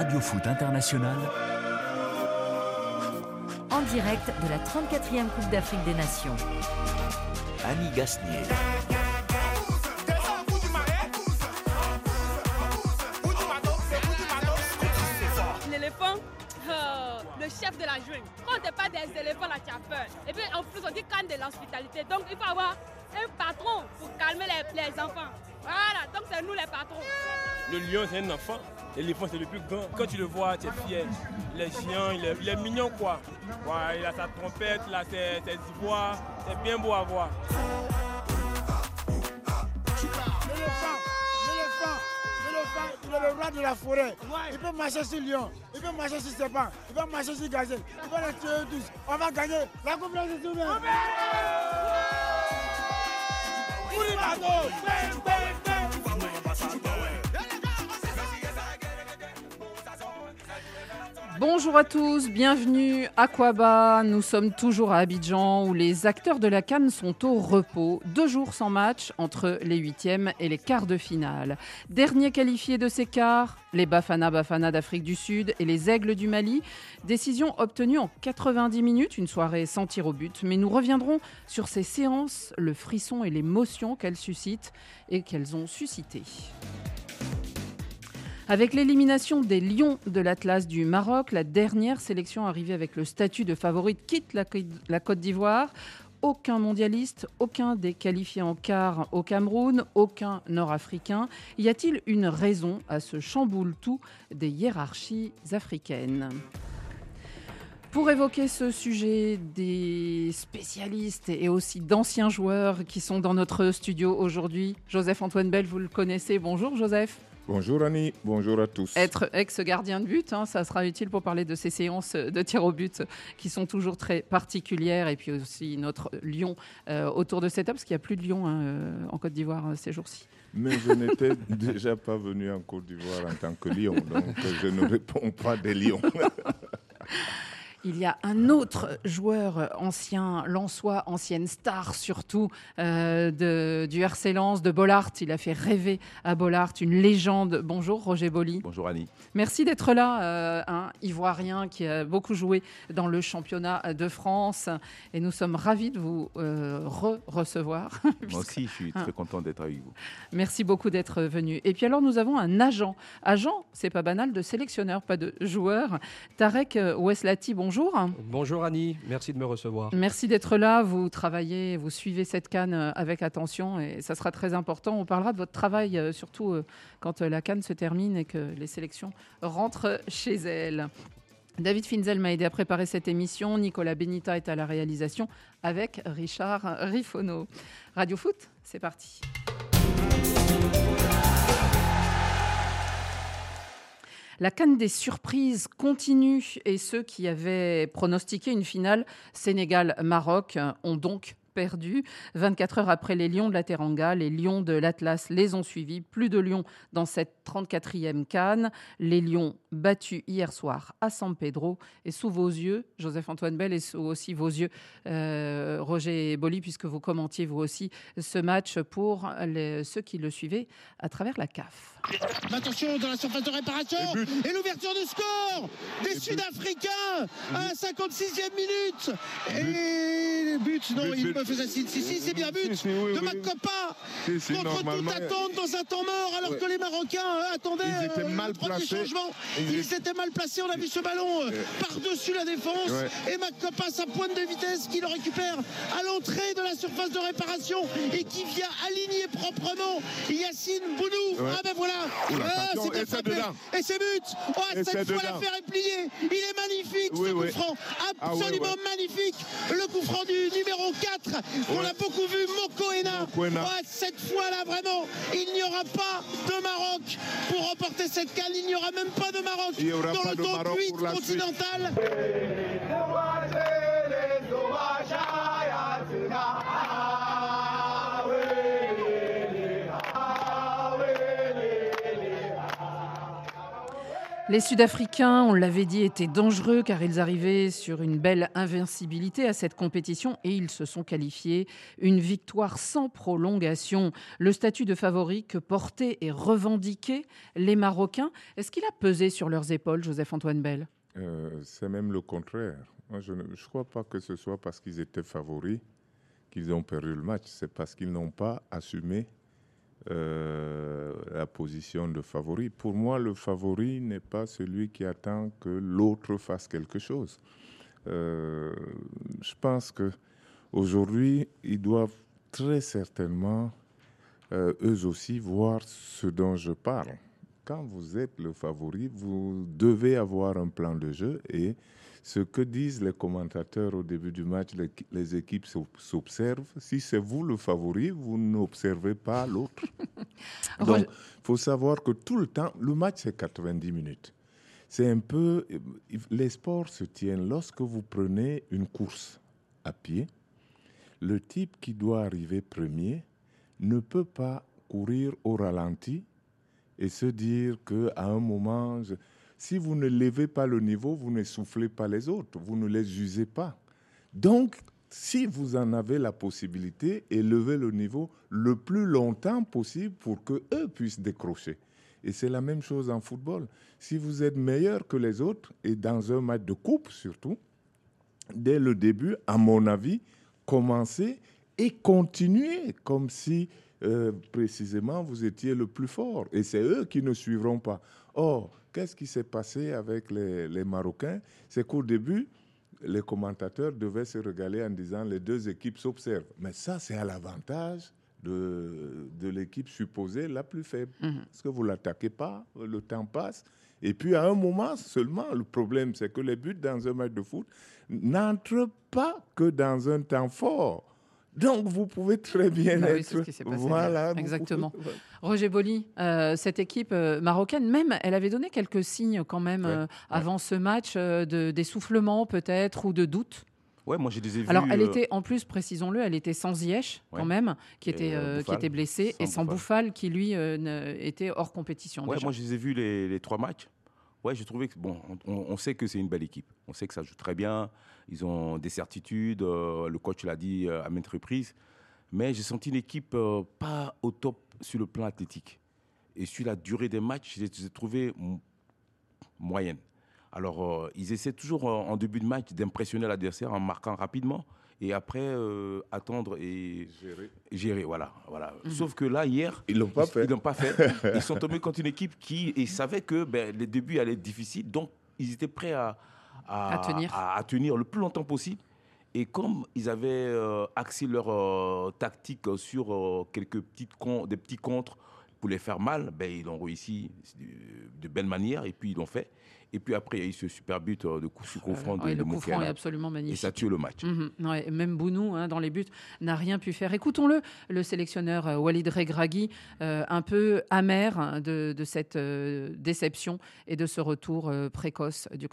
Radio Foot International. En direct de la 34e Coupe d'Afrique des Nations. Annie Gasnier. L'éléphant, euh, le chef de la jungle. Quand on n'est pas des éléphants, là, tu as peur. Et puis en plus, on dit canne de l'hospitalité. Donc il faut avoir un patron pour calmer les, les enfants. Voilà, donc c'est nous les patrons. Le lion, c'est un enfant. L'éléphant, c'est le plus grand. Quand tu le vois, tu es fier. Il est géant, il est, il est mignon, quoi. Ouais, il a sa trompette, il a ses, ses ivoires. C'est bien beau à voir. L'éléphant, l'éléphant, l'éléphant, il est le roi de la forêt. Il peut marcher sur lion, il peut marcher sur serpent, il peut marcher sur gazelle, il peut les tuer tous. On va gagner la Coupe de. Bonjour à tous, bienvenue à Quaba. Nous sommes toujours à Abidjan où les acteurs de la Cannes sont au repos. Deux jours sans match entre les huitièmes et les quarts de finale. Dernier qualifié de ces quarts, les Bafana Bafana d'Afrique du Sud et les Aigles du Mali. Décision obtenue en 90 minutes, une soirée sans tir au but. Mais nous reviendrons sur ces séances, le frisson et l'émotion qu'elles suscitent et qu'elles ont suscité. Avec l'élimination des Lions de l'Atlas du Maroc, la dernière sélection arrivée avec le statut de favorite quitte la, Côte d'Ivoire. Aucun mondialiste, aucun des qualifiés en quart au Cameroun, aucun nord-africain. Y a-t-il une raison à ce chamboule-tout des hiérarchies africaines? Pour évoquer ce sujet, des spécialistes et aussi d'anciens joueurs qui sont dans notre studio aujourd'hui. Joseph-Antoine Bell, vous le connaissez. Bonjour Joseph. Bonjour Annie, bonjour à tous. Être ex-gardien de but, hein, ça sera utile pour parler de ces séances de tir au but qui sont toujours très particulières et puis aussi notre lion euh, autour de cette table, parce qu'il n'y a plus de lion hein, euh, en Côte d'Ivoire euh, ces jours-ci. Mais je n'étais déjà pas venu en Côte d'Ivoire en tant que lion, donc je ne réponds pas des lions. Il y a un autre joueur ancien, Lançois, ancienne star surtout euh, de, du RC Lens, de Bollard. Il a fait rêver à Bollard, une légende. Bonjour Roger Bolly. Bonjour Annie. Merci d'être là, euh, un Ivoirien qui a beaucoup joué dans le championnat de France. Et nous sommes ravis de vous euh, re-recevoir. Moi aussi, je suis très content d'être avec vous. Merci beaucoup d'être venu. Et puis alors, nous avons un agent. Agent, c'est pas banal, de sélectionneur, pas de joueur. Tarek Weslati, bonjour. Bonjour Annie, merci de me recevoir. Merci d'être là. Vous travaillez, vous suivez cette canne avec attention et ça sera très important. On parlera de votre travail, surtout quand la canne se termine et que les sélections rentrent chez elles. David Finzel m'a aidé à préparer cette émission. Nicolas Benita est à la réalisation avec Richard Rifono. Radio Foot, c'est parti. La canne des surprises continue et ceux qui avaient pronostiqué une finale Sénégal-Maroc ont donc perdu. 24 heures après les Lions de la Teranga, les Lions de l'Atlas les ont suivis. Plus de Lions dans cette 34e canne. Les Lions battus hier soir à San Pedro. Et sous vos yeux, Joseph-Antoine Bell, et sous aussi vos yeux, euh, Roger Boli, puisque vous commentiez vous aussi ce match pour les, ceux qui le suivaient à travers la CAF. Attention dans la surface de réparation et, l'ouverture du score des Sud-Africains à la 56e minute. Et but, non, il me faisait signe. Si, si, c'est bien but de Macopa contre toute attente dans un temps mort alors que les Marocains attendaient Ils étaient mal placés. changement. Ils étaient mal placés. On a vu ce ballon euh, par-dessus la défense et Macopa sa pointe de vitesse qui le récupère à l'entrée de la surface de réparation et qui vient aligner proprement Yacine Bounou. Ah ben voilà. Ah, c'était frappé. Et c'est but. Oh, cette fois l'affaire est pliée. Il est magnifique ce coup franc. Absolument magnifique. Le coup franc du numéro 4. On l'a beaucoup vu, Mokoena. Cette fois-là, vraiment, il n'y aura pas de Maroc pour remporter cette canne. Il n'y aura même pas de Maroc dans le top 8 continental. Les Sud-Africains, on l'avait dit, étaient dangereux car ils arrivaient sur une belle invincibilité à cette compétition et ils se sont qualifiés. Une victoire sans prolongation. Le statut de favori que portaient et revendiquaient les Marocains, est-ce qu'il a pesé sur leurs épaules, Joseph-Antoine Bell? Euh, C'est même le contraire. je ne crois pas que ce soit parce qu'ils étaient favoris qu'ils ont perdu le match. C'est parce qu'ils n'ont pas assumé euh, la position de favori. Pour moi, le favori n'est pas celui qui attend que l'autre fasse quelque chose. Euh, je pense que aujourd'hui, ils doivent très certainement euh, eux aussi voir ce dont je parle. Quand vous êtes le favori, vous devez avoir un plan de jeu et ce que disent les commentateurs au début du match, les, équipes s'observent. Si c'est vous le favori, vous n'observez pas l'autre. Donc, il faut savoir que tout le temps, le match, c'est 90 minutes. C'est un peu. Les sports se tiennent lorsque vous prenez une course à pied. Le type qui doit arriver premier ne peut pas courir au ralenti et se dire qu'à un moment, si vous ne levez pas le niveau, vous ne soufflez pas les autres, vous ne les usez pas. Donc, si vous en avez la possibilité, élevez le niveau le plus longtemps possible pour que eux puissent décrocher. Et c'est la même chose en football. Si vous êtes meilleur que les autres, et dans un match de coupe surtout, dès le début, à mon avis, commencez et continuez comme si euh, précisément vous étiez le plus fort. Et c'est eux qui ne suivront pas. Or, qu'est-ce qui s'est passé avec les, Marocains? C'est qu'au début, les commentateurs devaient se régaler en disant les deux équipes s'observent. Mais ça, c'est à l'avantage de, de l'équipe supposée la plus faible. Mhm. Parce que vous ne l'attaquez pas, le temps passe. Et puis à un moment seulement, le problème, c'est que les buts dans un match de foot n'entrent pas que dans un temps fort. Donc, vous pouvez très bien bah être. voilà. Exactement. Roger Boli, euh, cette équipe euh, marocaine, même, elle avait donné quelques signes quand même euh, avant ce match d'essoufflement peut-être ou de doute. Ouais, moi j'ai des Alors, elle était en plus, précisons-le, elle était sans Ziyech quand même, qui était, qui était blessé, et sans Bouffal, qui lui était hors compétition. Ouais, moi je les ai vus les, les trois matchs. Ouais, j'ai trouvé que bon, on, sait que c'est une belle équipe. On sait que ça joue très bien. Ils ont des certitudes. Euh, le coach l'a dit euh, à maintes reprises. Mais j'ai senti une équipe euh, pas au top sur le plan athlétique. Et sur la durée des matchs, je les ai trouvés moyennes. Alors, ils essaient toujours en début de match d'impressionner l'adversaire en marquant rapidement et après euh, attendre et gérer. gérer voilà, voilà. Mhm. Sauf que là, hier, ils l'ont pas fait. Ils l'ont pas fait. ils sont tombés contre une équipe qui et savaient que ben, les débuts allaient être difficiles, donc ils étaient prêts à, à, tenir. à, tenir. le plus longtemps possible. Et comme ils avaient euh, axé leur euh, tactique sur quelques petites des petits contres pour les faire mal, ben, ils ont réussi de, de belle manière et puis ils l'ont fait. Et puis après, il y a eu ce super but euh, de coup sur coup franc de, Le coup franc est absolument magnifique. Et ça tue le match. Mhm. même Bounou, hein, dans les buts, n'a rien pu faire. Écoutons-le, le sélectionneur euh, Walid Regragui, euh, un peu amer hein, de, cette déception et de ce retour précoce du,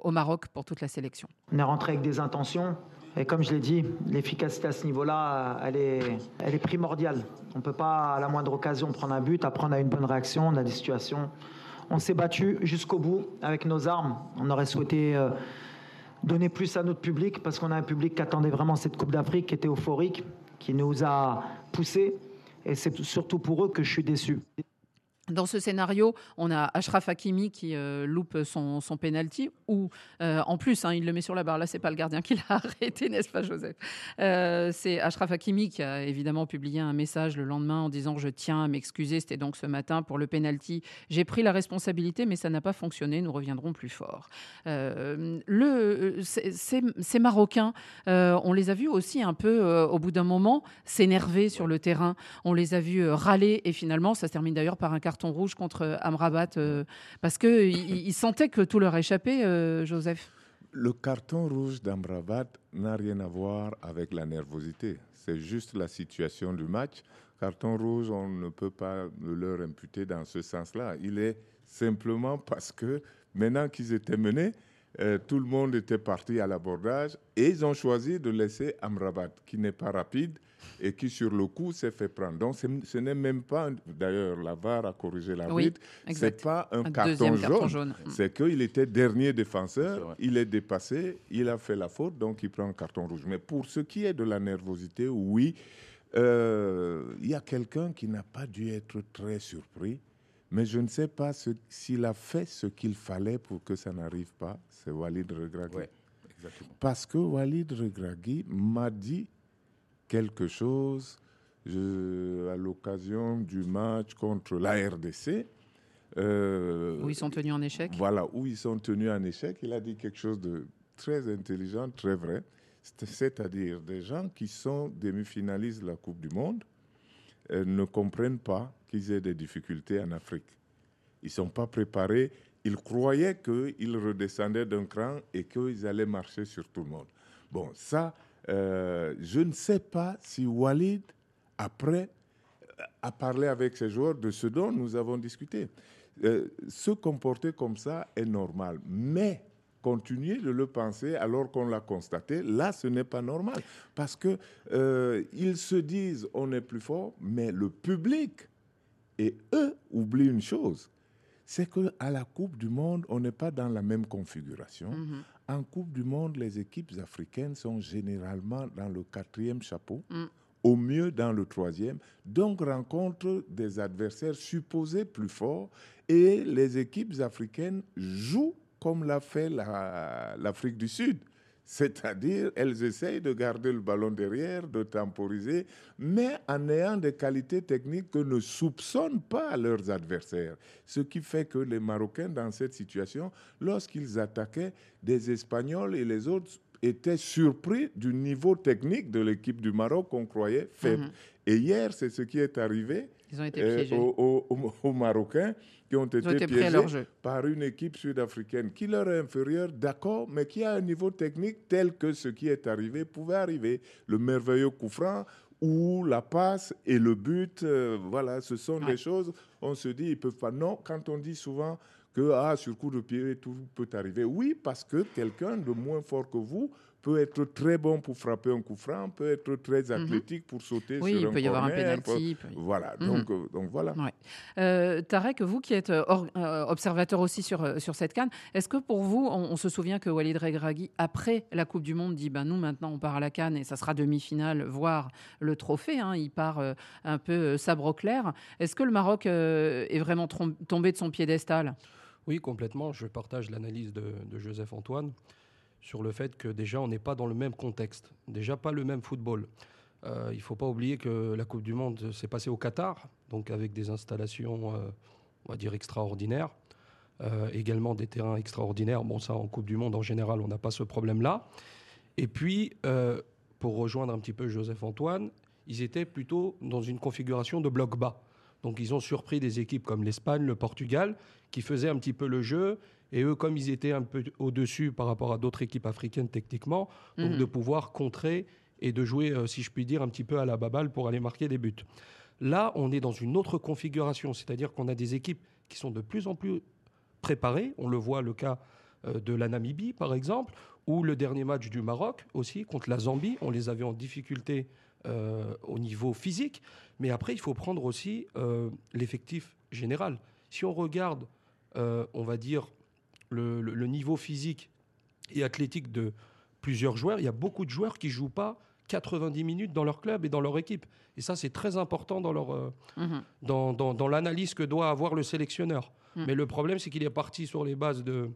au Maroc pour toute la sélection. On est rentré avec des intentions. Et comme je l'ai dit, l'efficacité à ce niveau-là, elle est, elle est primordiale. On ne peut pas, à la moindre occasion, prendre un but. Après, on a une bonne réaction, on a des situations on s'est battu jusqu'au bout avec nos armes. On aurait souhaité euh, donner plus à notre public parce qu'on a un public qui attendait vraiment cette Coupe d'Afrique, qui était euphorique, qui nous a poussés. Et c'est surtout pour eux que je suis déçu. Dans ce scénario, on a Ashraf Hakimi qui euh, loupe son, son penalty, ou euh, en plus, hein, il le met sur la barre. Là, c'est pas le gardien qui l'a arrêté, n'est-ce pas, Joseph? Euh, C'est Ashraf Hakimi qui a évidemment publié un message le lendemain en disant Je tiens à m'excuser. C'était donc ce matin pour le penalty. J'ai pris la responsabilité, mais ça n'a pas fonctionné. Nous reviendrons plus fort. le, ces, Marocains, on les a vus aussi un peu, au bout d'un moment, s'énerver sur le terrain. On les a vus râler, et finalement, ça se termine d'ailleurs par un carton carton rouge contre Amrabat euh, parce qu'ils sentaient que tout leur échappait, euh, Joseph Le carton rouge d'Amrabat n'a rien à voir avec la nervosité. C'est juste la situation du match. Carton rouge, on ne peut pas le leur imputer dans ce sens-là. Il est simplement parce que maintenant qu'ils étaient menés, euh, tout le monde était parti à l'abordage et ils ont choisi de laisser Amrabat, qui n'est pas rapide et qui sur le coup s'est fait prendre. Donc ce n'est même pas, d'ailleurs la VAR a corrigé l'arbitre, Oui, c'est exact. pas un, Un carton deuxième carton jaune, jaune. Mm. c'est qu'il était dernier défenseur, il est dépassé, il a fait la faute, donc il prend un carton rouge. Mais pour ce qui est de la nervosité, oui, euh, il y a quelqu'un qui n'a pas dû être très surpris, mais je ne sais pas s'il a fait ce qu'il fallait pour que ça n'arrive pas, c'est Walid Regragui. Ouais. Parce que Walid Regragui m'a dit quelque chose je- à l'occasion du match contre la RDC. euh, Où ils sont tenus en échec. Voilà, où ils sont tenus en échec. Il a dit quelque chose de très intelligent, très vrai. C'est- C'est-à-dire des gens qui sont demi-finalistes de la Coupe du Monde ne comprennent pas qu'ils aient des difficultés en Afrique. Ils ne sont pas préparés. Ils croyaient qu'ils redescendaient d'un cran et qu'ils allaient marcher sur tout le monde. Bon, ça, euh, je ne sais pas si Walid, après, a parlé avec ses joueurs de ce dont nous avons discuté. Euh, se comporter comme ça est normal, mais continuer de le penser alors qu'on l'a constaté, là, ce n'est pas normal. Parce que euh, ils se disent on est plus fort, mais le public et eux oublient une chose, c'est que à la Coupe du Monde, on n'est pas dans la même configuration. Mhm. En Coupe du Monde, les équipes africaines sont généralement dans le quatrième chapeau, Mm. au mieux dans le troisième, donc rencontrent des adversaires supposés plus forts et les équipes africaines jouent comme l'a fait la- l'Afrique du Sud. C'est-à-dire, elles essayent de garder le ballon derrière, de temporiser, mais en ayant des qualités techniques que ne soupçonnent pas leurs adversaires. Ce qui fait que les Marocains, dans cette situation, lorsqu'ils attaquaient des Espagnols et les autres, étaient surpris du niveau technique de l'équipe du Maroc qu'on croyait faible. Mhm. Et hier, c'est ce qui est arrivé Ils ont été euh, piégés. aux, aux- aux- Marocains qui ont été, ont été piégés par une équipe sud-africaine qui leur est inférieure, d'accord, mais qui a un niveau technique tel que ce qui est arrivé pouvait arriver. Le merveilleux coup franc ou la passe et le but, euh, voilà, ce sont Ouais. des choses, on se dit, ils peuvent pas. Non, quand on dit souvent que ah, sur coup de pied, tout peut arriver. Oui, parce que quelqu'un de moins fort que vous peut être très bon pour frapper un coup franc, peut être très athlétique pour sauter Mhm. Oui, sur il un peut y avoir un corner, penalty, peut- il Voilà, Mhm. donc, euh, donc voilà. Ouais. Euh, Tarek, vous qui êtes euh, or- euh, observateur aussi sur, sur cette canne, est-ce que pour vous, on, on se souvient que Walid Regragui, après la Coupe du Monde, dit ben, nous maintenant on part à la canne et ça sera demi-finale, voire le trophée, hein, il part euh, un peu sabre au clair. Est-ce que le Maroc euh, est vraiment tombé de son piédestal? Oui, complètement. Je partage l'analyse de, de Joseph Antoine sur le fait que déjà, on n'est pas dans le même contexte. Déjà, pas le même football. Euh, il ne faut pas oublier que la Coupe du Monde s'est passée au Qatar, donc avec des installations, euh, on va dire, extraordinaires. Euh, également des terrains extraordinaires. Bon, ça, en Coupe du Monde, en général, on n'a pas ce problème-là. Et puis, pour rejoindre un petit peu Joseph Antoine, ils étaient plutôt dans une configuration de bloc bas. Donc, ils ont surpris des équipes comme l'Espagne, le Portugal, qui faisaient un petit peu le jeu. Et eux, comme ils étaient un peu au-dessus par rapport à d'autres équipes africaines techniquement, donc Mhm. de pouvoir contrer et de jouer, euh, si je puis dire, un petit peu à la baballe pour aller marquer des buts. Là, on est dans une autre configuration, c'est-à-dire qu'on a des équipes qui sont de plus en plus préparées. On le voit le cas euh, de la Namibie, par exemple, ou le dernier match du Maroc aussi contre la Zambie. On les avait en difficulté euh, au niveau physique, mais après, il faut prendre aussi l'effectif général. Si on regarde, on va dire, le, le- le niveau physique et athlétique de plusieurs joueurs, il y a beaucoup de joueurs qui jouent pas 90 minutes dans leur club et dans leur équipe. Et ça, c'est très important dans, leur, euh, Mhm. dans, dans- dans l'analyse que doit avoir le sélectionneur. Mm. Mais le problème, c'est qu'il est parti sur les bases de,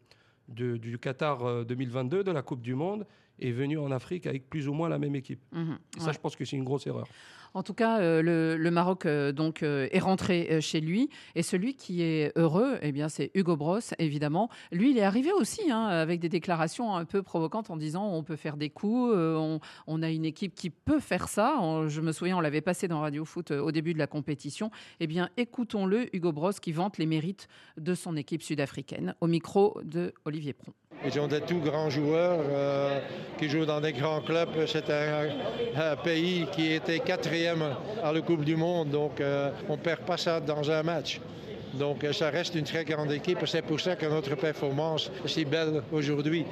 de- du Qatar euh, 2022, de la Coupe du Monde, et venu en Afrique avec plus ou moins la même équipe. Mhm. Et ça, Ouais. je pense que c'est une grosse erreur. En tout cas, euh, le, Maroc euh, donc euh, est rentré chez lui et celui qui est heureux, eh bien c'est Hugo Bros évidemment. Lui, il est arrivé aussi hein, avec des déclarations un peu provocantes en disant on peut faire des coups, on, a une équipe qui peut faire ça. Je me souviens, on l'avait passé dans Radio Foot au début de la compétition. Eh bien, écoutons-le, Hugo Bros, qui vante les mérites de son équipe sud-africaine au micro de Olivier Pron. Ils ont des tout grands joueurs euh, qui jouent dans des grands clubs. C'est un, pays qui était quatrième à la Coupe du Monde, donc euh, on ne perd pas ça dans un match. Donc ça reste une très grande équipe. C'est pour ça que notre performance est si belle aujourd'hui.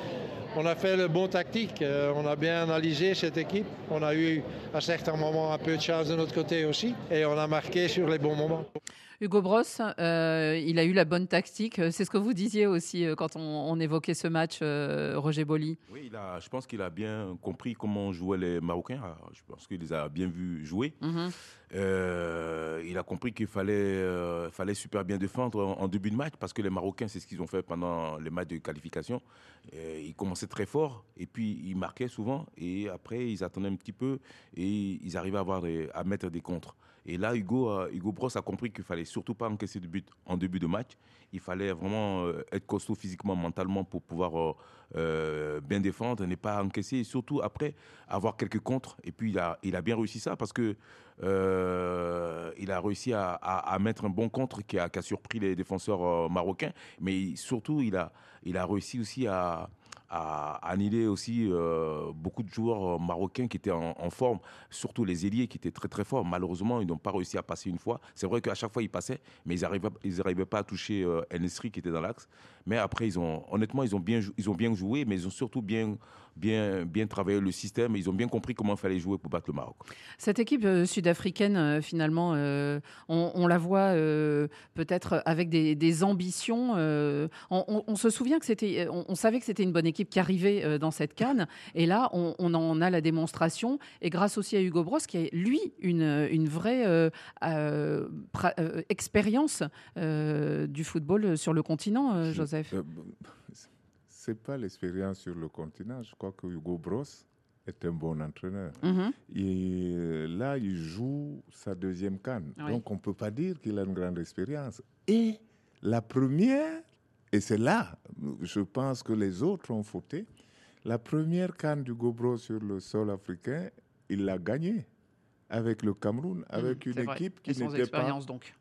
On a fait le bon tactique, euh, on a bien analysé cette équipe. On a eu à certains moments un peu de chance de notre côté aussi et on a marqué sur les bons moments. Hugo Bross, euh, il a eu la bonne tactique. C'est ce que vous disiez aussi euh, quand on, évoquait ce match, Roger Boli. Oui, je pense qu'il a bien compris comment jouaient les Marocains. Ah, je pense qu'il les a bien vus jouer. Mhm. il a compris qu'il fallait, fallait super bien défendre en, début de match parce que les Marocains, c'est ce qu'ils ont fait pendant les matchs de qualification. ils commençaient très fort et puis ils marquaient souvent et après ils attendaient un petit peu et ils arrivaient à, avoir à mettre des contres. Et là, Hugo, euh, Hugo Bros a compris qu'il fallait surtout pas encaisser de but en début de match. Il fallait vraiment euh, être costaud physiquement, mentalement pour pouvoir euh, bien défendre, ne pas encaisser et surtout après avoir quelques contres. Et puis il a bien réussi ça parce que il a réussi à, à, mettre un bon contre qui a, surpris les défenseurs marocains. Mais surtout, il a, réussi aussi à annihilé aussi euh, beaucoup de joueurs euh, marocains qui étaient en, forme, surtout les ailiers qui étaient très très forts. Malheureusement, ils n'ont pas réussi à passer une fois. C'est vrai qu'à chaque fois ils passaient, mais ils n'arrivaient pas à toucher euh, qui était dans l'axe. Mais après, ils ont, honnêtement, ils ont bien, ils ont bien joué, mais ils ont surtout bien bien, bien travaillé le système. Ils ont bien compris comment il fallait jouer pour battre le Maroc. Cette équipe euh, sud-africaine, euh, finalement, euh, on, la voit peut-être avec des, ambitions. On, se souvient que c'était, on, savait que c'était une bonne équipe qui arrivait dans cette canne. Et là, on, en a la démonstration. Et grâce aussi à Hugo Bros, qui a, lui, une, une vraie expérience du football sur le continent, Joseph n'est pas l'expérience sur le continent. Je crois que Hugo Bros est un bon entraîneur. Mhm. Et euh, là, il joue sa deuxième canne. Donc, on ne peut pas dire qu'il a une grande expérience. Et la première, et c'est là, je pense que les autres ont fauté, la première canne d'Hugo Bros sur le sol africain, il l'a gagnée avec le Cameroun, avec une équipe qui n'était pas,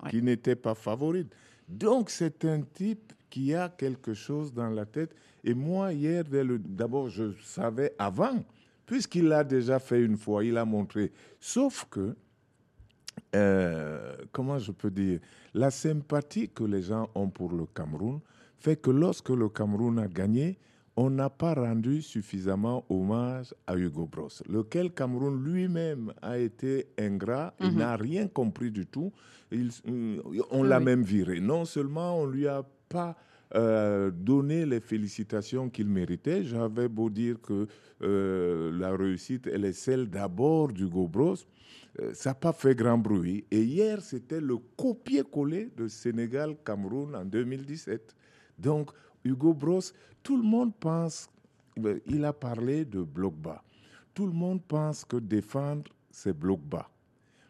qui n'était pas favorite. Donc, c'est un type qui a quelque chose dans la tête. Et moi, hier, d'abord, je savais avant, puisqu'il l'a déjà fait une fois, il a montré. Sauf que, euh, comment je peux dire, la sympathie que les gens ont pour le Cameroun fait que lorsque le Cameroun a gagné, on n'a pas rendu suffisamment hommage à Hugo Bros, lequel Cameroun lui-même a été ingrat, il mhm. n'a rien compris du tout. Il, euh, on l'a même viré. Non seulement on lui a pas euh, donné les félicitations qu'il méritait. J'avais beau dire que euh, la réussite, elle est celle d'abord d'Hugo Bros. Euh, ça n'a pas fait grand bruit. Et hier, c'était le copier-coller de Sénégal-Cameroun en 2017. Donc, Hugo Bros, tout le monde pense, il a parlé de bloc bas. Tout le monde pense que défendre, c'est bloc bas.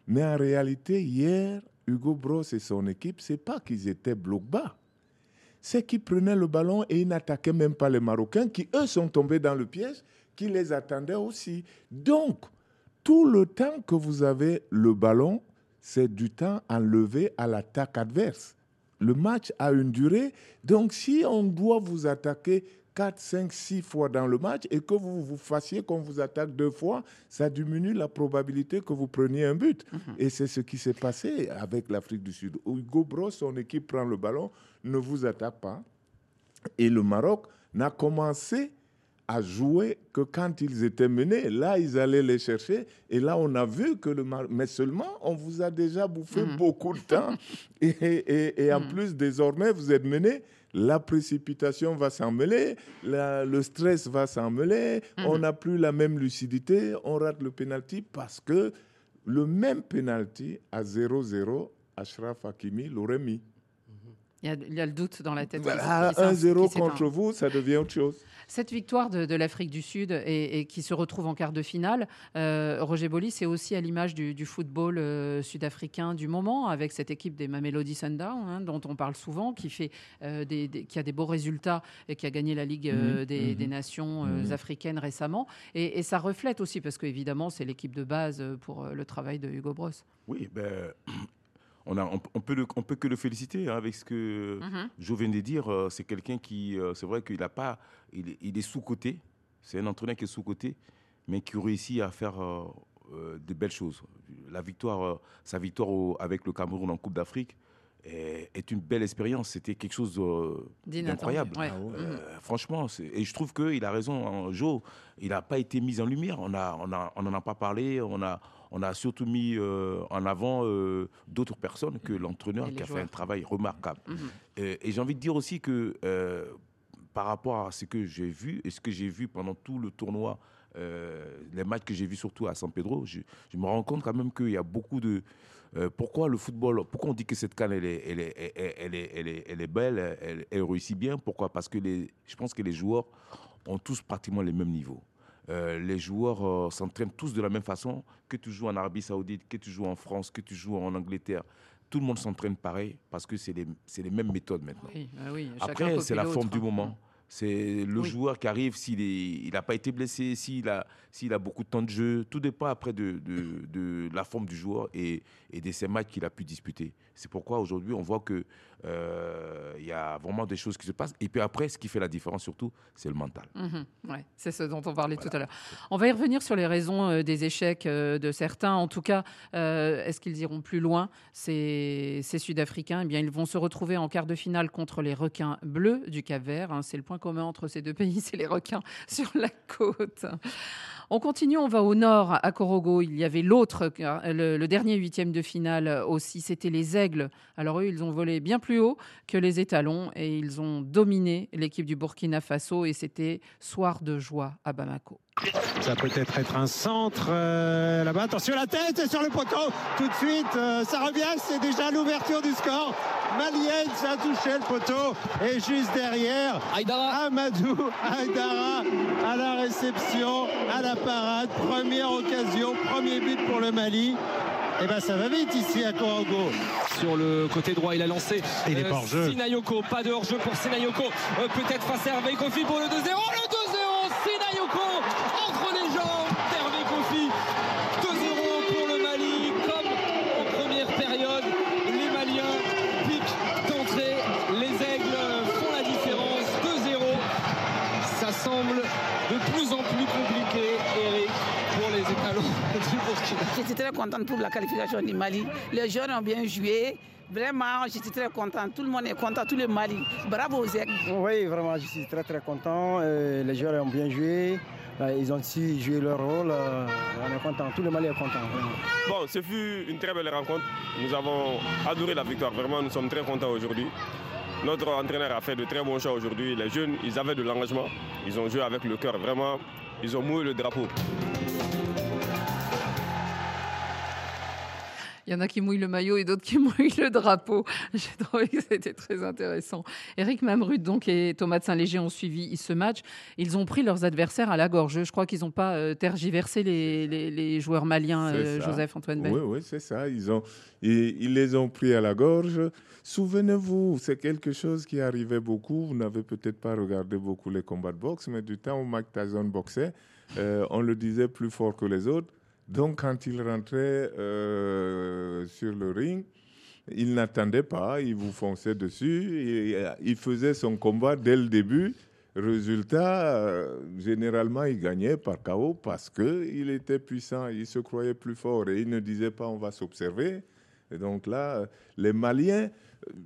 Mais en réalité, hier, Hugo Bros et son équipe, c'est pas qu'ils étaient bloc bas c'est qu'ils prenaient le ballon et ils n'attaquaient même pas les Marocains qui, eux, sont tombés dans le piège, qui les attendaient aussi. Donc, tout le temps que vous avez le ballon, c'est du temps enlevé à l'attaque adverse. Le match a une durée, donc si on doit vous attaquer 4, 5, 6 fois dans le match et que vous vous fassiez qu'on vous attaque deux fois, ça diminue la probabilité que vous preniez un but. Mhm. Et c'est ce qui s'est passé avec l'Afrique du Sud. Hugo Bros, son équipe prend le ballon, ne vous attaque pas. Et le Maroc n'a commencé à jouer que quand ils étaient menés. Là, ils allaient les chercher. Et là, on a vu que le Maroc... Mais seulement, on vous a déjà bouffé mhm. beaucoup de temps. Et, et, en mhm. plus, désormais, vous êtes menés la précipitation va s'en mêler, le stress va s'en mêler, mhm. on n'a plus la même lucidité, on rate le penalty parce que le même penalty à 0-0, Ashraf Hakimi l'aurait mis. Il y, a, le doute dans la tête. 1-0 contre vous, ça devient autre chose. Cette victoire de, l'Afrique du Sud et, qui se retrouve en quart de finale, euh, Roger Boli, c'est aussi à l'image du, football euh, sud-africain du moment, avec cette équipe des Mamelody Sundowns, hein, dont on parle souvent, qui, fait, euh, des, qui a des beaux résultats et qui a gagné la Ligue mhm. des, mhm. Nations mhm. africaines récemment. Et, ça reflète aussi, parce qu'évidemment, c'est l'équipe de base pour le travail de Hugo Bros. Oui, ben, on, a, on, peut on peut que le féliciter hein, avec ce que je viens de dire. Euh, c'est quelqu'un qui, euh, c'est vrai qu'il a pas, il, est sous-coté. C'est un entraîneur qui est sous-coté, mais qui réussit à faire euh, de belles choses. La victoire, sa victoire avec le Cameroun en Coupe d'Afrique, est, est une belle expérience. C'était quelque chose euh, d'incroyable. ouais. Euh, Mhm. franchement, et je trouve qu'il a raison, hein, Joe. Il n'a pas été mis en lumière. On a, on a, on n'en a pas parlé. On a, on a surtout mis euh, en avant euh, d'autres personnes que l'entraîneur Et les qui a fait un travail remarquable. Mhm. Et, et j'ai envie de dire aussi que euh, par rapport à ce que j'ai vu et ce que j'ai vu pendant tout le tournoi, euh, les matchs que j'ai vus surtout à San Pedro, je, je me rends compte quand même qu'il y a beaucoup de... euh, pourquoi le football, pourquoi on dit que cette canne, elle est, elle est, elle est, elle est, elle est, elle est belle, elle, elle réussit bien Pourquoi? Parce que les, je pense que les joueurs ont tous pratiquement les mêmes niveaux. Euh, les joueurs euh, s'entraînent tous de la même façon, que tu joues en Arabie Saoudite, que tu joues en France, que tu joues en Angleterre. Tout le monde s'entraîne pareil parce que c'est les, mêmes méthodes maintenant. Oui, ah oui, Après, c'est la forme du moment. C'est le Oui. joueur qui arrive, s'il n'a pas été blessé, s'il a, beaucoup de temps de jeu. Tout dépend après de, de, de la forme du joueur et, et de ces matchs qu'il a pu disputer. C'est pourquoi aujourd'hui, on voit qu'il il y a vraiment des choses qui se passent. Et puis après, ce qui fait la différence surtout, c'est le mental. Mhm, ouais, c'est ce dont on parlait tout à l'heure. On va y revenir sur les raisons euh, des échecs euh, de certains. En tout cas, euh, est-ce qu'ils iront plus loin? Ces, ces Sud-Africains, eh bien, ils vont se retrouver en quart de finale contre les requins bleus du Cap-Vert. hein. C'est le point commun entre ces deux pays, c'est les requins sur la côte. On continue, on va au nord, à Corogo. Il y avait l'autre, euh, le, le dernier huitième de finale euh, aussi, c'était les Aigles. Alors eux, ils ont volé bien plus haut que les étalons et ils ont dominé l'équipe du Burkina Faso et c'était soir de joie à Bamako. Ça peut être être un centre euh, là-bas. Attention la tête sur le poteau. Tout de suite, euh, ça revient. C'est déjà l'ouverture du score. Malienne, ça a touché le poteau. Et juste derrière, Amadou Aïdara à la réception, à la parade. Première occasion, premier but pour le Mali. Et ben ça va vite ici à Corogo. Sur le côté droit, il a lancé. Il est pas hors jeu. Sinayoko, pas de hors-jeu pour Sinayoko. Euh, Peut-être face à Hervé Kofi pour le 2-0. Le 2-0, Burkina. J'étais très contente pour la qualification du Mali. Les joueurs ont bien joué. Vraiment, j'étais très contente. Tout le monde est content, tout le Mali. Bravo aux. Oui, vraiment, je suis très très content. Euh, Les joueurs ont bien joué. Euh, Ils ont su jouer leur rôle. Euh, On est content. Tout le Mali est content. vraiment. Bon, ce fut une très belle rencontre. Nous avons adoré la victoire. Vraiment, nous sommes très contents aujourd'hui. Notre entraîneur a fait de très bons choix aujourd'hui. Les jeunes, ils avaient de l'engagement. Ils ont joué avec le cœur. Vraiment, ils ont mouillé le drapeau. Il y en a qui mouillent le maillot et d'autres qui mouillent le drapeau. J'ai trouvé que c'était très intéressant. Eric Mamrud donc, et Thomas de Saint-Léger ont suivi ce match. Ils ont pris leurs adversaires à la gorge. Je crois qu'ils n'ont pas euh, tergiversé les, les- les joueurs maliens, euh, ça. Joseph Antoine Bell. Oui, oui, c'est ça. Ils, ont, ils, ils les ont pris à la gorge. Souvenez-vous, c'est quelque chose qui arrivait beaucoup. Vous n'avez peut-être pas regardé beaucoup les combats de boxe, mais du temps où Mike Tyson boxait, euh, on le disait plus fort que les autres. Donc, quand il rentrait euh, sur le ring, il n'attendait pas, il vous fonçait dessus, euh, il faisait son combat dès le début. Résultat, euh, généralement, il gagnait par KO parce qu'il était puissant, il se croyait plus fort et il ne disait pas on va s'observer. Et donc là, les Maliens,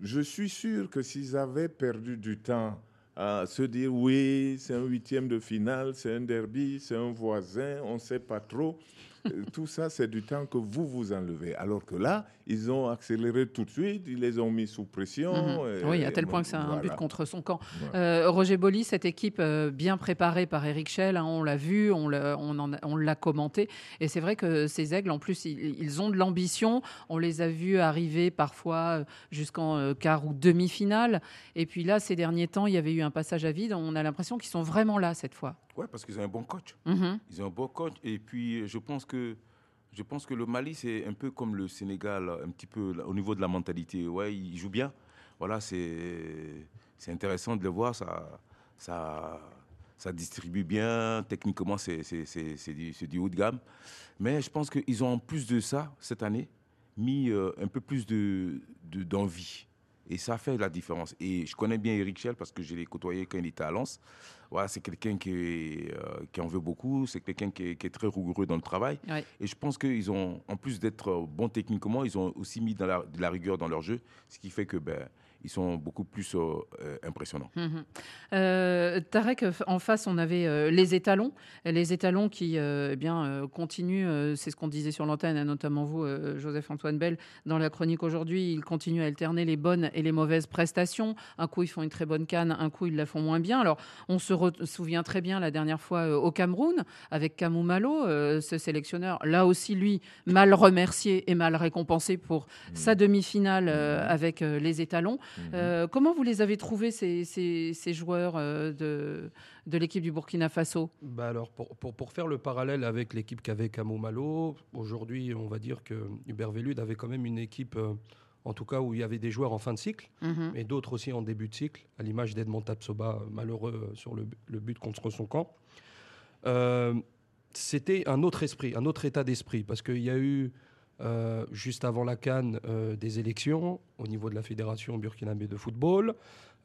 je suis sûr que s'ils avaient perdu du temps à se dire oui, c'est un huitième de finale, c'est un derby, c'est un voisin, on ne sait pas trop. Euh, Tout ça, c'est du temps que vous vous enlevez. Alors que là, ils ont accéléré tout de suite, ils les ont mis sous pression. Mhm. oui, à tel point que c'est un voilà. but contre son camp. Voilà. Euh, Roger Bolly, cette équipe euh, bien préparée par Eric Schell, hein, on l'a vu, on l'a on on commenté. Et c'est vrai que ces aigles, en plus, ils, ils ont de l'ambition. On les a vus arriver parfois jusqu'en euh, quart ou demi-finale. Et puis là, ces derniers temps, il y avait eu un passage à vide. On a l'impression qu'ils sont vraiment là cette fois. Ouais, parce qu'ils ont un bon coach. Mhm. Ils ont un bon coach. Et puis, je pense que, je pense que le Mali, c'est un peu comme le Sénégal, un petit peu là, au niveau de la mentalité. Ouais, ils jouent bien. Voilà, c'est intéressant de le voir. Ça, ça, ça distribue bien. Techniquement, c'est du, du haut de gamme. Mais je pense qu'ils ont, en plus de ça, cette année, mis euh, un peu plus de de- d'envie. Et ça fait la différence. Et je connais bien Eric Schell parce que je l'ai côtoyé quand il était à Lens. voilà, c'est quelqu'un qui, est, euh, qui en veut beaucoup, c'est quelqu'un qui, est- qui est très rigoureux dans le travail. Ouais. Et je pense qu'ils ont, en plus d'être bons techniquement, ils ont aussi mis dans la- de la rigueur dans leur jeu, ce qui fait que ben, ils sont beaucoup plus euh, euh, impressionnants. Euh, Tarek, en face, on avait les étalons. Les étalons qui eh bien, continuent, c'est ce qu'on disait sur l'antenne, hein, notamment vous, Joseph-Antoine Bell, dans la chronique aujourd'hui. Ils continuent à alterner les bonnes et les mauvaises prestations. Un coup, ils font une très bonne canne, un coup, ils la font moins bien. Alors, on se souvient très bien la dernière fois euh, au Cameroun, avec Kamou Malo, euh, ce sélectionneur, là aussi, lui, mal remercié et mal récompensé pour sa demi-finale euh, avec les étalons. Euh, comment vous les avez trouvés, ces, ces- ces joueurs euh, de, de l'équipe du Burkina Faso? Bah alors, pour, pour, pour faire le parallèle avec l'équipe qu'avait Camo Malo, aujourd'hui, on va dire que Hubert Velud avait quand même une équipe, euh, en tout cas, où il y avait des joueurs en fin de cycle, Mhm. et d'autres aussi en début de cycle, à l'image d'Edmond Tapsoba, malheureux sur le, le but contre son camp. Euh, C'était un autre esprit, un autre état d'esprit, parce qu'il y a eu, euh, juste avant la Cannes, euh, des élections au niveau de la Fédération burkinabé de football.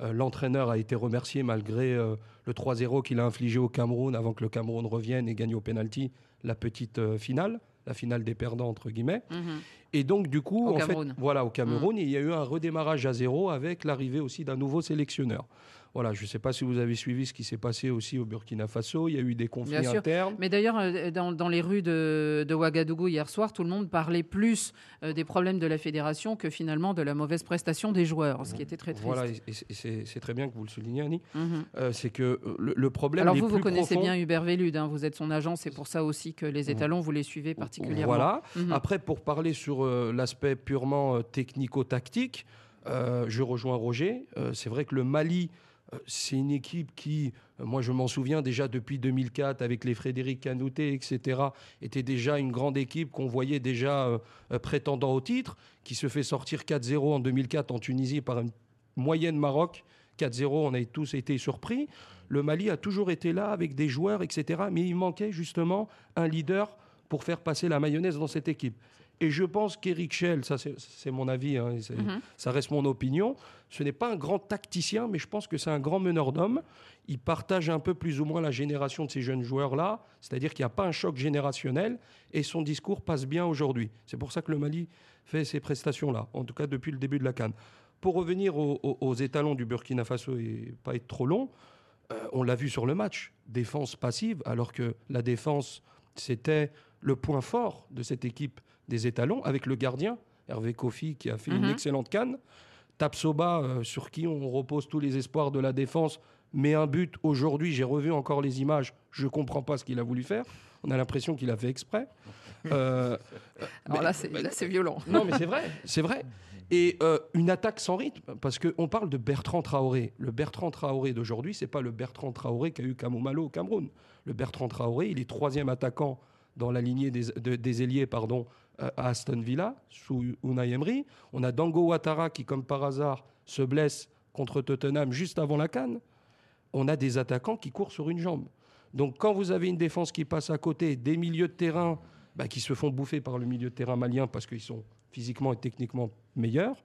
Euh, L'entraîneur a été remercié malgré euh, le 3-0 qu'il a infligé au Cameroun avant que le Cameroun revienne et gagne au penalty la petite finale, la finale des perdants entre guillemets. Mhm. Et donc du coup, Au en fait, Cameroun. voilà, au Cameroun, il y a eu un redémarrage à zéro avec l'arrivée aussi d'un nouveau sélectionneur. Voilà, je ne sais pas si vous avez suivi ce qui s'est passé aussi au Burkina Faso. Il y a eu des conflits Bien sûr. internes. Mais d'ailleurs, euh, dans, dans les rues de, de Ouagadougou hier soir, tout le monde parlait plus euh, des problèmes de la fédération que finalement de la mauvaise prestation des joueurs, ce qui était très triste. Voilà, et c'est- très bien que vous le soulignez, Annie. Mhm. Euh, c'est que le, le problème. Alors vous, vous connaissez bien Hubert Velud, hein, vous êtes son agent, c'est pour ça aussi que les étalons, vous les suivez particulièrement. Voilà. Mhm. Après, pour parler sur euh, l'aspect purement euh, technico-tactique, euh, je rejoins Roger. C'est vrai que le Mali, c'est une équipe qui, moi je m'en souviens déjà depuis 2004 avec les Frédéric Canouté, etc., était déjà une grande équipe qu'on voyait déjà prétendant au titre, qui se fait sortir 4-0 en 2004 en Tunisie par une moyenne Maroc. 4-0, on a tous été surpris. Le Mali a toujours été là avec des joueurs, etc. Mais il manquait justement un leader pour faire passer la mayonnaise dans cette équipe. Et je pense qu'Eric Schell, ça c'est mon avis, hein, Mhm. ça reste mon opinion, ce n'est pas un grand tacticien, mais je pense que c'est un grand meneur d'hommes. Il partage un peu plus ou moins la génération de ces jeunes joueurs-là, c'est-à-dire qu'il n'y a pas un choc générationnel, et son discours passe bien aujourd'hui. C'est pour ça que le Mali fait ces prestations-là, en tout cas depuis le début de la Cannes. Pour revenir aux, aux- aux étalons du Burkina Faso et pas être trop long, euh, on l'a vu sur le match, défense passive, alors que la défense, c'était le point fort de cette équipe des étalons, avec le gardien, Hervé Kofi, qui a fait une Mhm. excellente canne. Tapsoba, euh, sur qui on repose tous les espoirs de la défense, met un but aujourd'hui. J'ai revu encore les images. Je ne comprends pas ce qu'il a voulu faire. On a l'impression qu'il a fait exprès. Euh, Alors mais- là, c'est violent. non, mais c'est vrai, c'est vrai. Et euh, une attaque sans rythme, parce qu'on parle de Bertrand Traoré. Le Bertrand Traoré d'aujourd'hui, c'est pas le Bertrand Traoré qu'a eu Kamou Malo au Cameroun. Le Bertrand Traoré, il est troisième attaquant dans la lignée des, de- des ailiers pardon, à Aston Villa, sous Unai Emery. On a Dango Ouattara qui, comme par hasard, se blesse contre Tottenham juste avant la canne. On a des attaquants qui courent sur une jambe. Donc quand vous avez une défense qui passe à côté, des milieux de terrain bah, qui se font bouffer par le milieu de terrain malien parce qu'ils sont physiquement et techniquement meilleurs,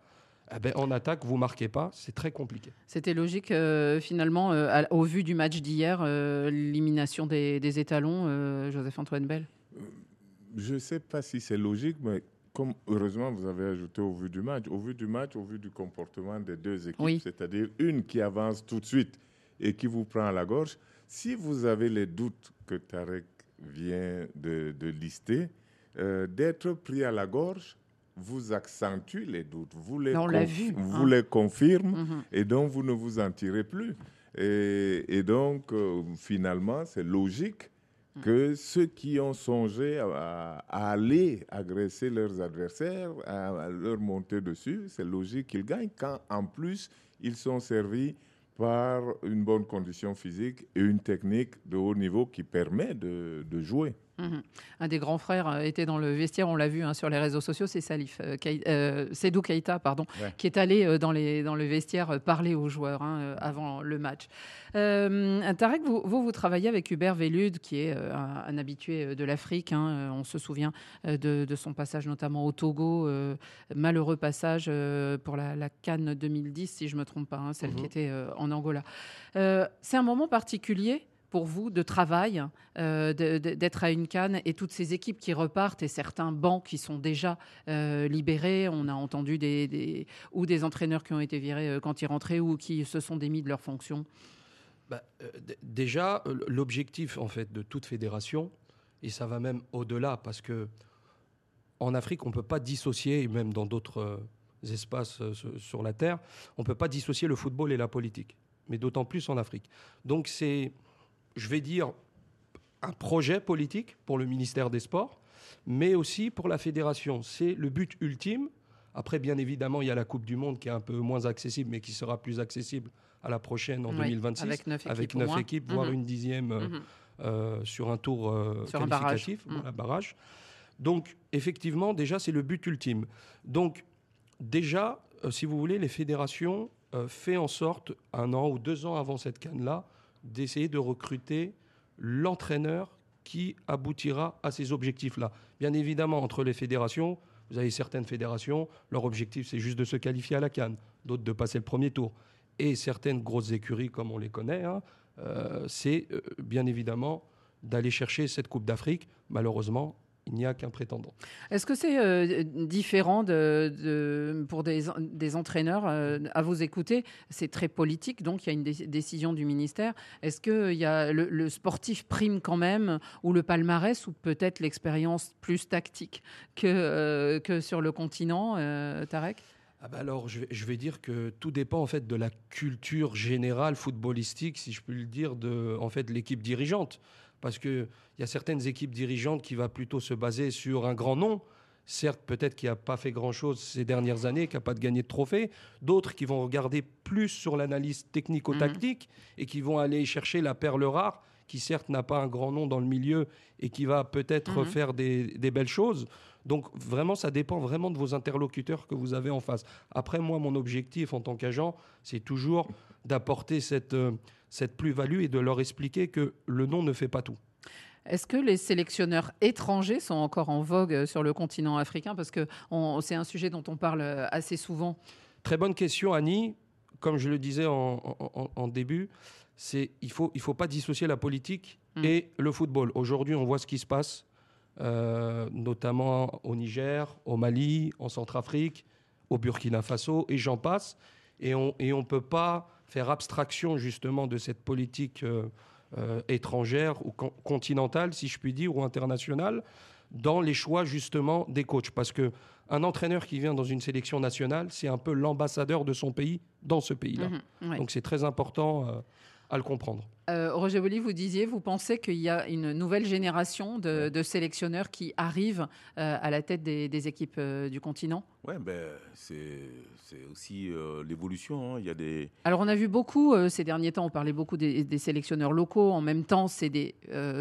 eh ben, en attaque, vous marquez pas, c'est très compliqué. C'était logique, euh, finalement, euh, au vu du match d'hier, euh, l'élimination des, des étalons, Joseph-Antoine Bell? Je ne sais pas si c'est logique, mais comme heureusement vous avez ajouté au vu du match, au vu du match, au vu du comportement des deux équipes, Oui. c'est-à-dire une qui avance tout de suite et qui vous prend à la gorge, si vous avez les doutes que Tarek vient de, de lister, euh, d'être pris à la gorge vous accentue les doutes, vous les, Mais on l'a conf- vu, vous hein. les confirme Mhm. et donc vous ne vous en tirez plus. Et, et donc, euh, finalement, c'est logique que ceux qui ont songé à, aller agresser leurs adversaires, à, leur monter dessus, c'est logique qu'ils gagnent quand, en plus, ils sont servis par une bonne condition physique et une technique de haut niveau qui permet de jouer. Mhm. Un des grands frères euh, était dans le vestiaire, on l'a vu hein, sur les réseaux sociaux, c'est Salif, euh, euh, Sedou Keïta, pardon, Ouais. qui est allé euh, dans, les, dans le vestiaire parler aux joueurs hein, avant le match. Euh, Tarek, vous, vous, vous travaillez avec Hubert Vélude, qui est un, un habitué de l'Afrique. hein, on se souvient de, de son passage notamment au Togo, malheureux passage pour la, la Cannes 2010, si je ne me trompe pas, celle qui Mhm. était euh, en Angola. C'est un moment particulier pour vous de travail, euh, d'être à une canne et toutes ces équipes qui repartent et certains bancs qui sont déjà euh, libérés. On a entendu des, ou des entraîneurs qui ont été virés euh, quand ils rentraient ou qui se sont démis de leurs fonctions. Bah, déjà, l'objectif en fait de toute fédération, et ça va même au-delà, parce que en Afrique, on ne peut pas dissocier, et même dans d'autres espaces sur la Terre, on ne peut pas dissocier le football et la politique, mais d'autant plus en Afrique. Donc c'est, je vais dire, un projet politique pour le ministère des Sports, mais aussi pour la fédération. C'est le but ultime. Après, bien évidemment, il y a la Coupe du Monde qui est un peu moins accessible, mais qui sera plus accessible à la prochaine en Oui, 2026, avec neuf équipes avec au neuf moins. équipes, voire Mhm. une dixième euh, Mhm. euh, sur un tour euh, Sur un barrage. qualificatif, Mhm. voilà, barrage. Donc, effectivement, déjà, c'est le but ultime. Donc, déjà, euh, si vous voulez, les fédérations fait en sorte, un an ou deux ans avant cette canne-là, d'essayer de recruter l'entraîneur qui aboutira à ces objectifs-là. Bien évidemment, entre les fédérations, vous avez certaines fédérations, leur objectif, c'est juste de se qualifier à la canne, d'autres de passer le premier tour. Et certaines grosses écuries, comme on les connaît, hein, euh, c'est euh, bien évidemment d'aller chercher cette Coupe d'Afrique. Malheureusement, il n'y a qu'un prétendant. Est-ce que c'est euh, différent de, de- pour des, des entraîneurs euh, à vous écouter? C'est très politique, donc il y a une dé- décision du ministère. Est-ce que il y a le, le sportif prime quand même, ou le palmarès, ou peut-être l'expérience plus tactique que, euh, que sur le continent, euh, Tarek? Ah bah alors, je vais, je vais dire que tout dépend en fait de la culture générale footballistique, si je puis le dire, de en fait l'équipe dirigeante, parce que il y a certaines équipes dirigeantes qui va plutôt se baser sur un grand nom. Certes, peut-être qui n'a pas fait grand-chose ces dernières années, qui n'a pas de gagné de trophée. D'autres qui vont regarder plus sur l'analyse technico-tactique et qui vont aller chercher la perle rare, qui certes n'a pas un grand nom dans le milieu et qui va peut-être Mhm. faire des, des belles choses. Donc vraiment, ça dépend vraiment de vos interlocuteurs que vous avez en face. Après, moi, mon objectif en tant qu'agent, c'est toujours d'apporter cette, euh, cette plus-value et de leur expliquer que le nom ne fait pas tout. Est-ce que les sélectionneurs étrangers sont encore en vogue euh, sur le continent africain? Parce que on- c'est un sujet dont on parle euh, assez souvent. Très bonne question, Annie. Comme je le disais en, en- en- en début, c'est il faut il faut pas dissocier la politique Mm. et le football. Aujourd'hui, on voit ce qui se passe, euh, notamment au Niger, au Mali, en Centrafrique, au Burkina Faso, et j'en passe. Et on et on peut pas faire abstraction justement de cette politique euh, euh, étrangère ou con- continentale, si je puis dire, ou internationale, dans les choix justement des coachs. Parce que un entraîneur qui vient dans une sélection nationale, c'est un peu l'ambassadeur de son pays dans ce pays-là. Mhm, ouais. Donc c'est très important euh, à le comprendre. Euh, Roger Bolly, vous disiez, vous pensez qu'il y a une nouvelle génération de, de sélectionneurs qui arrivent euh, à la tête des, des équipes euh, du continent? Ouais, ben, c'est aussi l'évolution. hein. Il y a des. Alors on a vu beaucoup ces derniers temps, on parlait beaucoup des, des sélectionneurs locaux. En même temps, des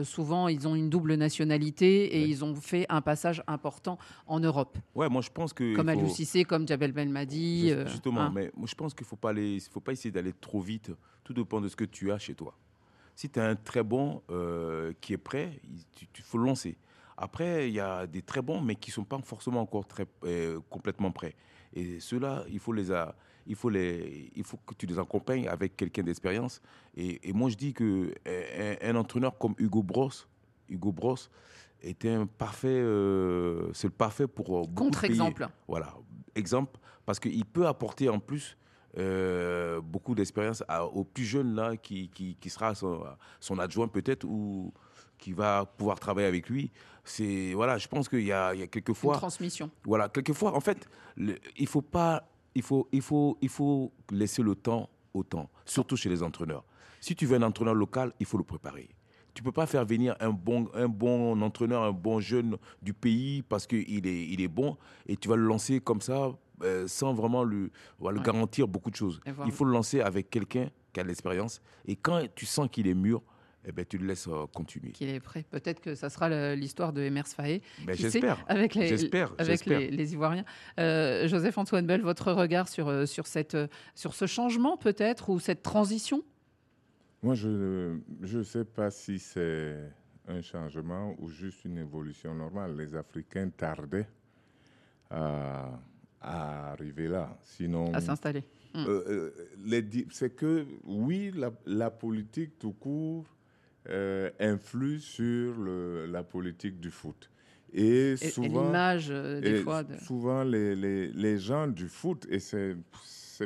souvent ils ont une double nationalité et ils ont fait un passage important en Europe, Ouais, moi je pense que. comme faut- Cissé, comme Djabel Belmadi. Juste- Justement, hein. mais moi, je pense qu'il ne faut, pas aller- il faut pas essayer d'aller trop vite. Tout dépend de ce que tu as chez toi. Si tu as un très bon euh, qui est prêt, il tu- faut le lancer. Après, il y a des très bons, mais qui ne sont pas forcément encore très, euh, complètement prêts. Et ceux-là, il faut, les a- il, faut les, il faut que tu les accompagnes avec quelqu'un d'expérience. Et, et moi, je dis que un, un entraîneur comme Hugo Bros, Hugo Bros était un parfait, euh, c'est le parfait pour Contre-exemple. Voilà, exemple, parce qu'il peut apporter en plus euh, beaucoup d'expérience aux plus jeunes là, qui, qui, qui sera son, son adjoint peut-être ou qui va pouvoir travailler avec lui. C'est voilà, je pense qu'il y a, il y a quelques fois Une transmission. Voilà, quelquefois, en fait, le- il faut pas, il faut, il faut, il faut laisser le temps au temps, surtout chez les entraîneurs. Si tu veux un entraîneur local, il faut le préparer. Tu peux pas faire venir un bon, un bon entraîneur, un bon jeune du pays parce qu'il est, il est bon et tu vas le lancer comme ça euh, sans vraiment lui, garantir beaucoup de choses. Il faut le lancer avec quelqu'un qui a de l'expérience et quand tu sens qu'il est mûr, eh ben, tu le laisses euh, continuer. Qu'il est prêt. Peut-être que ça sera l'histoire de Emers Faé. Ben, j'espère. Avec les, J'espère, avec j'espère. les, les Ivoiriens. Euh, Joseph-Antoine Bell, votre regard sur, euh, sur, cette, sur ce changement peut-être ou cette transition? Moi, je ne sais pas si c'est un changement ou juste une évolution normale. Les Africains tardaient à, à arriver là. Sinon, À s'installer. Euh, euh, les di- c'est que, oui, la, la politique tout court euh, influe sur le- la politique du foot. Et, et souvent, l'image, euh, des fois, de- souvent les, les- les gens du foot, et c'est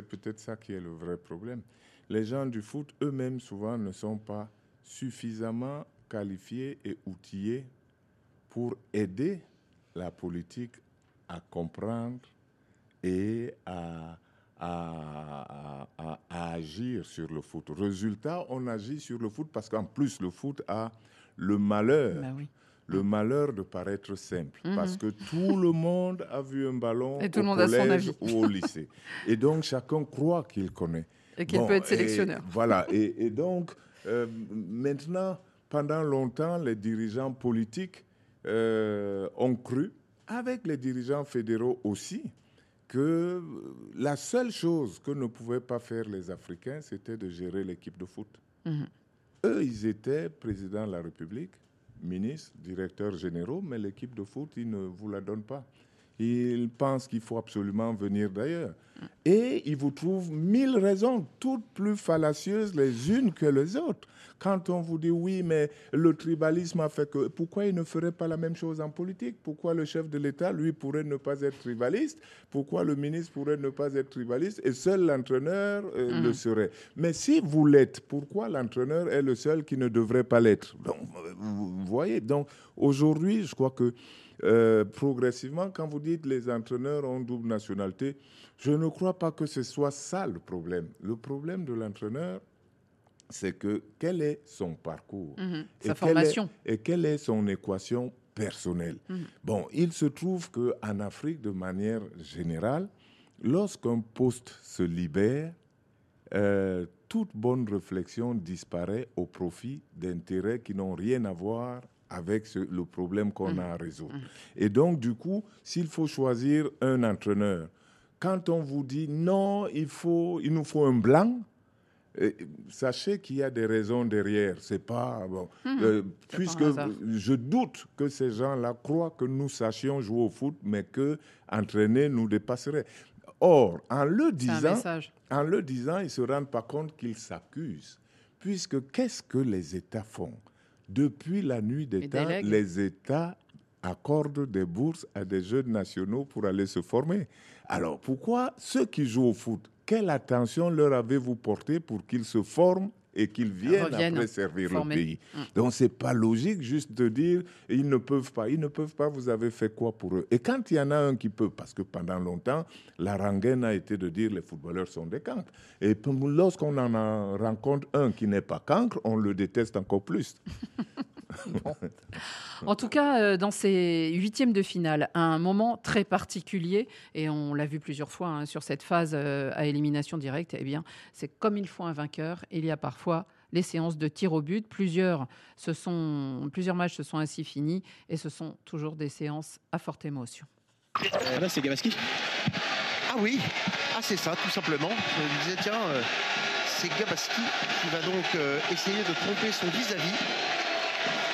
peut-être ça qui est le vrai problème, les gens du foot eux-mêmes souvent ne sont pas suffisamment qualifiés et outillés pour aider la politique à comprendre et à, à- à- à- à agir sur le foot. Résultat, on agit sur le foot parce qu'en plus, le foot a le malheur. Bah oui. Le malheur de paraître simple, Mhm. parce que tout le monde a vu un ballon Et tout au le monde a son collège avis. ou au lycée. Et donc, chacun croit qu'il connaît. Et qu'il peut être et sélectionneur. voilà. Et, et donc, euh, maintenant, pendant longtemps, les dirigeants politiques euh, ont cru, avec les dirigeants fédéraux aussi, que la seule chose que ne pouvaient pas faire les Africains, c'était de gérer l'équipe de foot. Mhm. Eux, ils étaient présidents de la République, ministres, directeurs généraux, mais l'équipe de foot, ils ne vous la donnent pas. Ils pensent qu'il faut absolument venir d'ailleurs. Et ils vous trouvent mille raisons, toutes plus fallacieuses les unes que les autres. Quand on vous dit oui, mais le tribalisme a fait que... Pourquoi il ne ferait pas la même chose en politique? Pourquoi le chef de l'État, lui, pourrait ne pas être tribaliste? Pourquoi le ministre pourrait ne pas être tribaliste? Et seul l'entraîneur euh, Mm. le serait. Mais si vous l'êtes, pourquoi l'entraîneur est le seul qui ne devrait pas l'être? Donc, vous voyez, donc aujourd'hui, je crois que euh, progressivement, quand vous dites les entraîneurs ont double nationalité, je ne crois pas que ce soit ça le problème. Le problème de l'entraîneur, c'est que quel est son parcours Mhm. et Sa quelle est- formation. et quelle est son équation personnelle. Mhm. Bon, il se trouve qu'en Afrique, de manière générale, lorsqu'un poste se libère, euh, toute bonne réflexion disparaît au profit d'intérêts qui n'ont rien à voir avec ce- le problème qu'on a à résoudre. Et donc, du coup, s'il faut choisir un entraîneur, quand on vous dit non, il, faut, il nous faut un blanc, sachez qu'il y a des raisons derrière. C'est pas bon. Mhm. Euh, pas puisque je doute que ces gens-là croient que nous sachions jouer au foot, mais que entraîner nous dépasserait. Or, en le disant, en le disant, ils ne se rendent pas compte qu'ils s'accusent. Puisque qu'est-ce que les États font? Depuis la nuit des temps, délèguent. les États accordent des bourses à des jeunes nationaux pour aller se former. Alors pourquoi ceux qui jouent au foot, quelle attention leur avez-vous porté pour qu'ils se forment et qu'ils viennent après servir formés. le pays Mm. Donc c'est pas logique juste de dire ils ne peuvent pas, ils ne peuvent pas, vous avez fait quoi pour eux? Et quand il y en a un qui peut, parce que pendant longtemps, la rengaine a été de dire les footballeurs sont des cancres. Et lorsqu'on en rencontre un qui n'est pas cancre, on le déteste encore plus. En tout cas, euh, dans ces huitièmes de finale, un moment très particulier, et on l'a vu plusieurs fois hein, sur cette phase euh, à élimination directe, eh bien, c'est comme il faut un vainqueur, il y a parfois les séances de tir au but. Plusieurs, se sont, plusieurs matchs se sont ainsi finis, et ce sont toujours des séances à forte émotion. Ah là, c'est Gabaski. Ah oui, ah c'est ça, tout simplement. Je me disais, tiens, euh, c'est Gabaski qui va donc euh, essayer de tromper son vis-à-vis.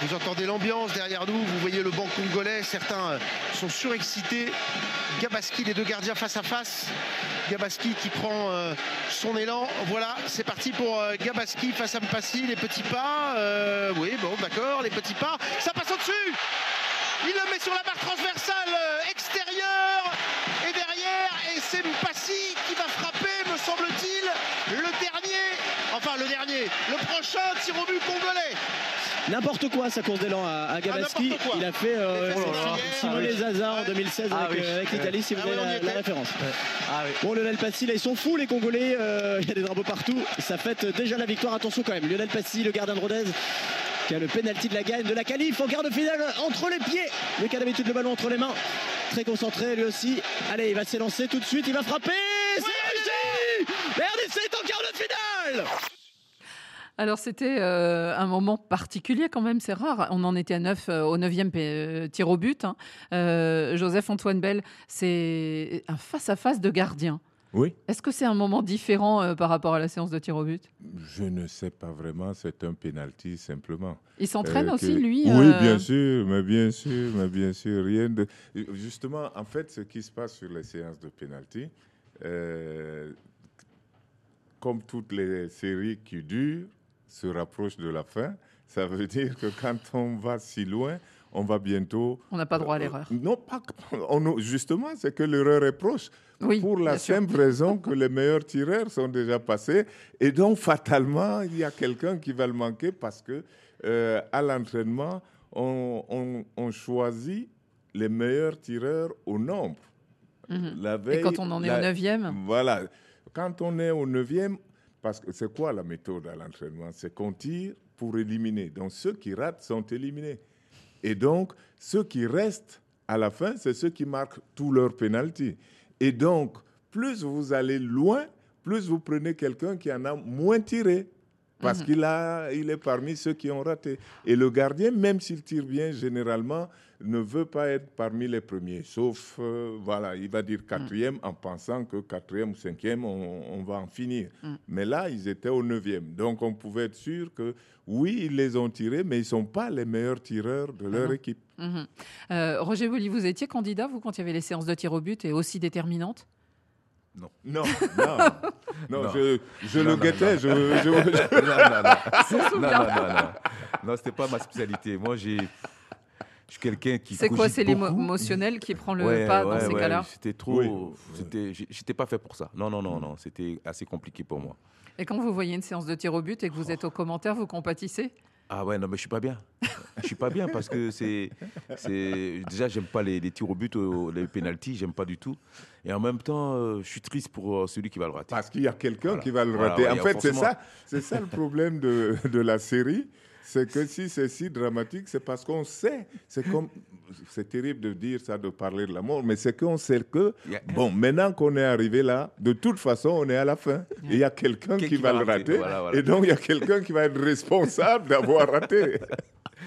Vous entendez l'ambiance derrière nous, vous voyez le banc congolais, certains euh, sont surexcités. Gabaski, les deux gardiens face à face. Gabaski qui prend euh, son élan. Voilà, c'est parti pour euh, Gabaski face à Mpassi, les petits pas. Oui, bon, d'accord, les petits pas. Ça passe au-dessus il le met sur la barre transversale extérieure et derrière et c'est Mpassi semble-t-il le dernier enfin le dernier le prochain tir au but congolais N'importe quoi sa course d'élan à, à Gabaski. quoi. il a fait euh, Les fesses Simone oui. Zaza en 2016 Ah avec, oui. euh, avec l'Italie, si vous Ah y la, référence. Ah Bon, Lionel Passy, là, ils sont fous les Congolais. euh, Il y a des drapeaux partout. Ça fête déjà la victoire. Attention quand même. Lionel Passy, le gardien de Rodez, qui a le penalty de la gagne de la qualif en quart de finale entre les pieds. Le cas d'habitude, le ballon entre les mains. Très concentré lui aussi. Allez, il va s'élancer tout de suite. Il va frapper. Alors c'était euh, un moment particulier quand même, c'est rare. On en était à 9 euh, au 9e euh, tir au but. hein. Euh, Joseph Antoine Bell, c'est un face-à-face de gardien. Oui. Est-ce que c'est un moment différent euh, par rapport à la séance de tir au but? Je ne sais pas vraiment, c'est un penalty simplement. Il s'entraîne Euh, aussi, que- lui, Oui, euh, bien sûr, mais bien sûr, mais bien sûr, rien de. Justement, en fait, ce qui se passe sur les séances de penalty, euh, comme toutes les séries qui durent, se rapprochent de la fin, ça veut dire que quand on va si loin, on va bientôt. On n'a pas droit à Euh, l'erreur. Non, pas. on- justement, c'est que l'erreur est proche. Oui, pour la sûr. simple raison que les meilleurs tireurs sont déjà passés. Et donc, fatalement, il y a quelqu'un qui va le manquer parce que euh, à l'entraînement, on, on- on choisit les meilleurs tireurs au nombre. La Et quand on en est au la- neuvième? Voilà. Quand on est au neuvième, parce que c'est quoi la méthode à l'entraînement? C'est qu'on tire pour éliminer. Donc ceux qui ratent sont éliminés. Et donc ceux qui restent à la fin, c'est ceux qui marquent tous leurs pénalties. Et donc, plus vous allez loin, plus vous prenez quelqu'un qui en a moins tiré. Parce Mhm. qu'il a, il est parmi ceux qui ont raté. Et le gardien, même s'il tire bien, généralement, ne veut pas être parmi les premiers. Sauf, euh, voilà, il va dire quatrième en pensant que quatrième ou cinquième, on, on va en finir. Mm. Mais là, ils étaient au neuvième. Donc, on pouvait être sûr que, oui, ils les ont tirés, mais ils ne sont pas les meilleurs tireurs de leur équipe. Mhm. Euh, Roger Bolly, vous étiez candidat, vous, quand il y avait les séances de tir au but et aussi déterminantes Non. Non, non. Non, je, je Non, le non, guettais. non. Je, je- je- non, non, non. C'est non, non, non, non. Non, c'était pas ma spécialité. Moi, j'ai. Je suis quelqu'un qui. C'est quoi C'est beaucoup. l'émotionnel qui prend le Ouais, pas dans ces ouais, cas-là C'était trop. Oui. J'étais pas fait pour ça. Non, non, non, non. C'était assez compliqué pour moi. Et quand vous voyez une séance de tir au but et que vous êtes au commentaire, vous compatissez? Ah ouais, non, mais je suis pas bien. Je suis pas bien parce que c'est. Déjà, j'aime pas les, les tirs au but, les pénalties, j'aime pas du tout. Et en même temps, euh, je suis triste pour euh, celui qui va le rater. Parce qu'il y a quelqu'un qui va le Voilà, rater. ouais, en fait, c'est ça, c'est ça le problème de, de la série. C'est que si c'est si dramatique, c'est parce qu'on sait. C'est comme, c'est terrible de dire ça, de parler de la mort, mais c'est qu'on sait que, bon, maintenant qu'on est arrivé là, de toute façon, on est à la fin. Il y a quelqu'un Qui- va, va le rater, rater. voilà, voilà. Et donc, il y a quelqu'un qui va être responsable d'avoir raté.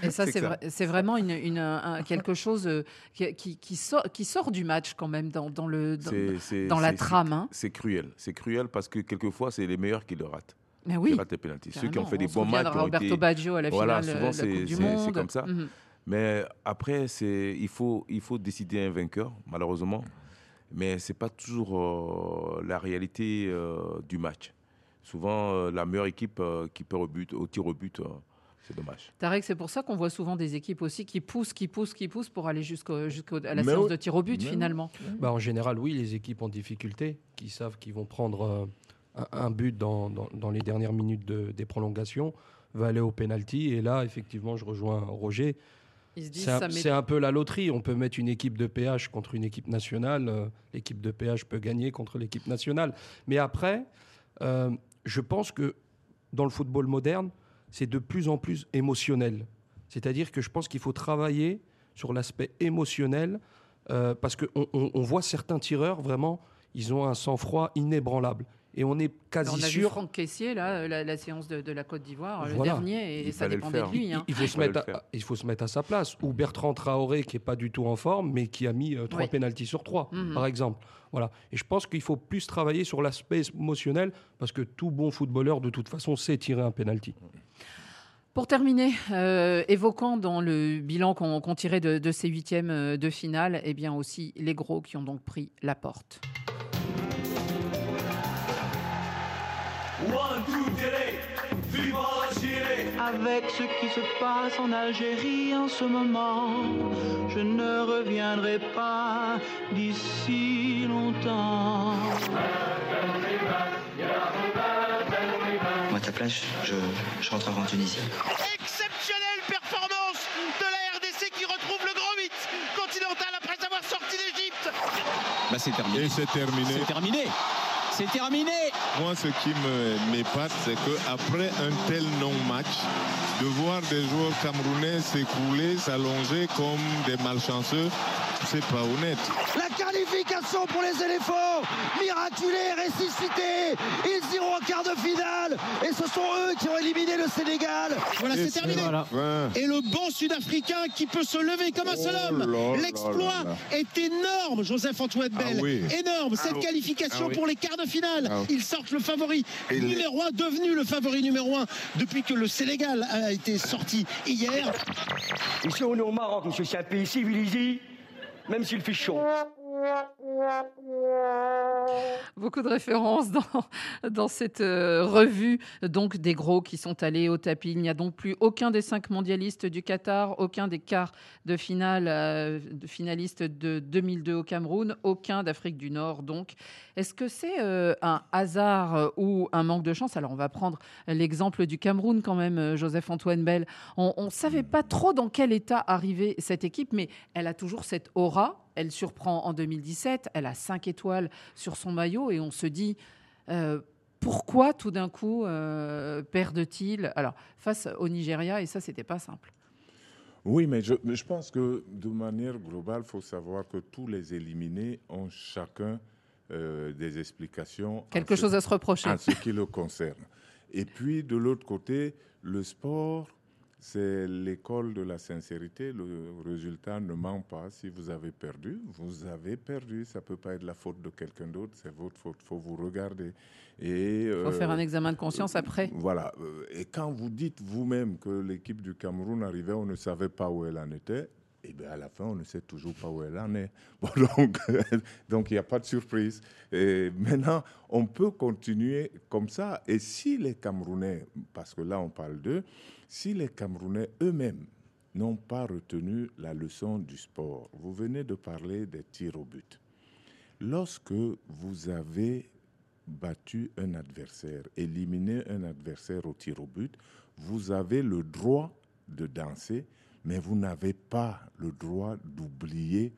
Et ça, C'est vrai- vraiment une, une- un- quelque chose euh, qui, qui- qui sort, qui sort du match quand même dans, dans le, dans, C'est- c'est- dans la c'est- trame. hein. C'est cruel. C'est cruel parce que quelquefois, c'est les meilleurs qui le ratent. Mais oui, Qui ratent les pénaltys. Ceux qui ont fait des On bons matchs. qui ont Roberto été- Baggio à la Voilà, finale, souvent, de la c'est- Coupe du c'est- Monde. C'est comme ça. Mhm. Mais après, c'est- il faut, il faut décider un vainqueur, malheureusement. Mais ce n'est pas toujours euh, la réalité euh, du match. Souvent, euh, la meilleure équipe euh, qui perd au, but, au tir au but, euh, c'est dommage. Tarek, c'est pour ça qu'on voit souvent des équipes aussi qui poussent, qui poussent, qui poussent pour aller jusqu'au- jusqu'à la Mais séance oui. de tir au but Mais oui. finalement. Bah, en général, oui, les équipes en difficulté, qui savent qu'ils vont prendre euh, un, but dans, dans- dans les dernières minutes de- des prolongations, va aller au penalty. Et là, effectivement, je rejoins Roger. C'est un, met- peu la loterie. On peut mettre une équipe de PH contre une équipe nationale. euh, L'équipe de PH peut gagner contre l'équipe nationale. Mais après, euh, je pense que dans le football moderne, c'est de plus en plus émotionnel. C'est-à-dire que je pense qu'il faut travailler sur l'aspect émotionnel euh, parce qu'on on, on voit certains tireurs vraiment, ils ont un sang-froid inébranlable. Et on est quasi on a vu sûr. Franck Caissier, là, la, la séance de, de la Côte d'Ivoire, le dernier, et ça dépendait de lui. Il- hein. Il, faut se mettre à, il faut se mettre à sa place. Ou Bertrand Traoré, qui est pas du tout en forme, mais qui a mis euh, trois Oui. pénalties sur trois, Mhm. par exemple. Voilà. Et je pense qu'il faut plus travailler sur l'aspect émotionnel, parce que tout bon footballeur, de toute façon, sait tirer un pénalty. Pour terminer, euh, évoquant dans le bilan qu'on tirait de, de ces huitièmes euh, de finale, eh bien aussi les gros qui ont donc pris la porte. Avec ce qui se passe en Algérie en ce moment, je ne reviendrai pas d'ici longtemps. Moi, à ta place, je, je rentrerai en Tunisie. Exceptionnelle performance de la RDC qui retrouve le grand mythe continental après avoir sorti d'Égypte. Bah, c'est terminé. Et c'est terminé. C'est terminé. C'est terminé. Moi, ce qui m'épate, c'est qu'après un tel non-match, de voir des joueurs camerounais s'écrouler, s'allonger comme des malchanceux, c'est pas honnête. La qualification pour les éléphants, miraculée, ressuscité. Ils iront en quart de finale. Et ce sont eux qui ont éliminé le Sénégal. Voilà, c'est terminé. Voilà. Et le banc sud-africain qui peut se lever comme un seul Oh homme. L'exploit est énorme, Joseph-Antoine Bell. Ah oui. Énorme, cette Ah oui. qualification Ah oui. pour les quarts de finale. Ah oui. Ils sortent le favori Et numéro un, devenu le favori numéro un depuis que le Sénégal a été sorti hier. Ici, on est au Maroc, monsieur. C'est un pays civilisé, même s'il fait chaud. Beaucoup de références dans, cette euh, revue, donc des gros qui sont allés au tapis. Il n'y a donc plus aucun des cinq mondialistes du Qatar, aucun des quarts de finale, euh, finalistes de 2002 au Cameroun, aucun d'Afrique du Nord. Donc, est-ce que c'est euh, un hasard euh, ou un manque de chance? Alors, on va prendre l'exemple du Cameroun quand même, euh, Joseph-Antoine Bell. On ne savait pas trop dans quel état arrivait cette équipe, mais elle a toujours cette aura. Elle surprend en 2017, elle a 5 étoiles sur son maillot et on se dit pourquoi tout d'un coup perdent-ils? Alors, face au Nigeria, et ça, c'était pas simple. Oui, mais je, mais je pense que de manière globale, il faut savoir que tous les éliminés ont chacun euh, des explications. Quelque ce- chose à se reprocher. En ce qui le concerne. Et puis, de l'autre côté, le sport, c'est l'école de la sincérité. Le résultat ne ment pas. Si vous avez perdu, vous avez perdu. Ça ne peut pas être la faute de quelqu'un d'autre, c'est votre faute. Il faut vous regarder. Il faut euh, faire un examen de conscience après. voilà. Euh, Et quand vous dites vous-même que l'équipe du Cameroun arrivait, on ne savait pas où elle en était, et bien à la fin, on ne sait toujours pas où elle en est. Bon, donc, donc il n'y a pas de surprise. Et maintenant, on peut continuer comme ça. Et si les Camerounais, parce que là on parle d'eux, si les Camerounais eux-mêmes n'ont pas retenu la leçon du sport, vous venez de parler des tirs au but. Lorsque vous avez battu un adversaire, éliminé un adversaire au tir au but, vous avez le droit de danser, mais vous n'avez pas le droit d'oublier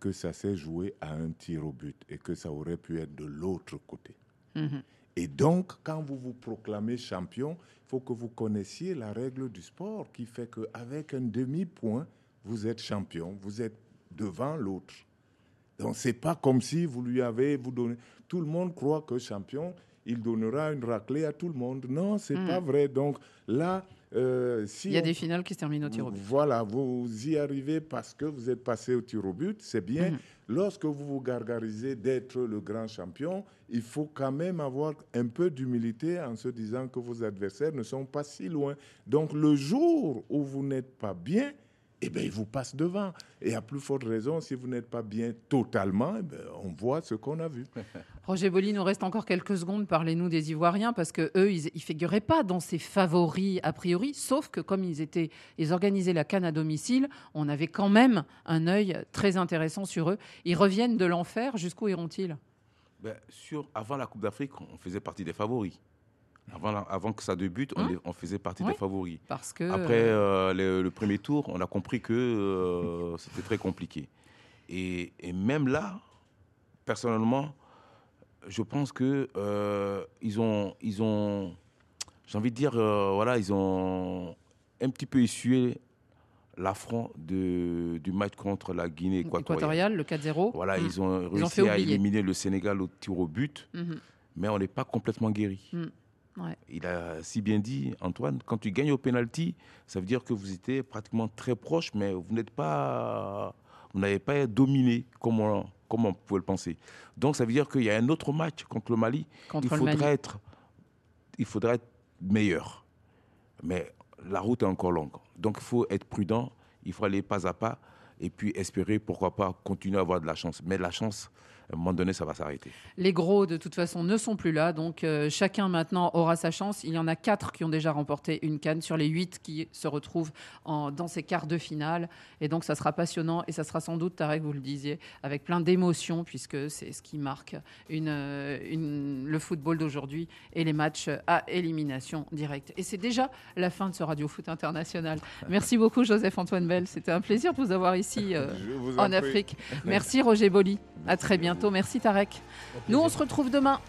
que ça s'est joué à un tir au but et que ça aurait pu être de l'autre côté. Mhm. Et donc, quand vous vous proclamez champion, il faut que vous connaissiez la règle du sport qui fait qu'avec un demi-point, vous êtes champion, vous êtes devant l'autre. Donc, c'est pas comme si vous lui avez, vous donnez. Tout le monde croit que champion, il donnera une raclée à tout le monde. Non, c'est Mm. pas vrai. Donc, là, euh, si Il y a on- des finales qui se terminent au tir au but. voilà, vous y arrivez parce que vous êtes passé au tir au but, c'est bien. Mhm. Lorsque vous vous gargarisez d'être le grand champion, il faut quand même avoir un peu d'humilité en se disant que vos adversaires ne sont pas si loin. Donc le jour où vous n'êtes pas bien, eh bien, ils vous passent devant. Et à plus forte raison, si vous n'êtes pas bien totalement, eh ben, on voit ce qu'on a vu. Roger Boli, il nous reste encore quelques secondes. Parlez-nous des Ivoiriens, parce que eux, ils ne figuraient pas dans ces favoris a priori, sauf que comme ils, étaient, ils organisaient la canne à domicile, on avait quand même un œil très intéressant sur eux. Ils reviennent de l'enfer, jusqu'où iront-ils? Ben, sur, avant la Coupe d'Afrique, on faisait partie des favoris. Avant, la- avant que ça débute, on, Hein on faisait partie des favoris. parce que, Après euh, le, le premier tour, on a compris que euh, c'était très compliqué. Et, et même là, personnellement, je pense que euh, ils ont, ils ont, j'ai envie de dire, euh, voilà, ils ont un petit peu essuyé l'affront du match contre la Guinée équatoriale. Équatorial, le 4-0. Voilà, Mm. ils ont Ils ont réussi à oublier. éliminer le Sénégal au tir au but, Mhm. mais on n'est pas complètement guéri. Ouais. Il a si bien dit, Antoine, quand tu gagnes au penalty, ça veut dire que vous étiez pratiquement très proche, mais vous n'êtes pas, vous n'avez pas dominé comme on, comme on pouvait le penser. Donc ça veut dire qu'il y a un autre match contre le Mali. Contre il Mali. être, il faudrait être meilleur. Mais la route est encore longue. Donc il faut être prudent, il faut aller pas à pas et puis espérer, pourquoi pas, continuer à avoir de la chance. Mais la chance, à un moment donné, ça va s'arrêter. Les gros, de toute façon, ne sont plus là. Donc, euh, chacun maintenant aura sa chance. Il y en a quatre qui ont déjà remporté une canne sur les huit qui se retrouvent en- dans ces quarts de finale. Et donc, ça sera passionnant. Et ça sera sans doute, Tarek, vous le disiez, avec plein d'émotions, puisque c'est ce qui marque une, euh, une- le football d'aujourd'hui et les matchs à élimination directe. Et c'est déjà la fin de ce Radio Foot International. Merci beaucoup, Joseph-Antoine Bell. C'était un plaisir de vous avoir ici euh, en. Afrique. Merci, Roger Boli. À très bientôt. Merci, Tarek. Nous, on se retrouve demain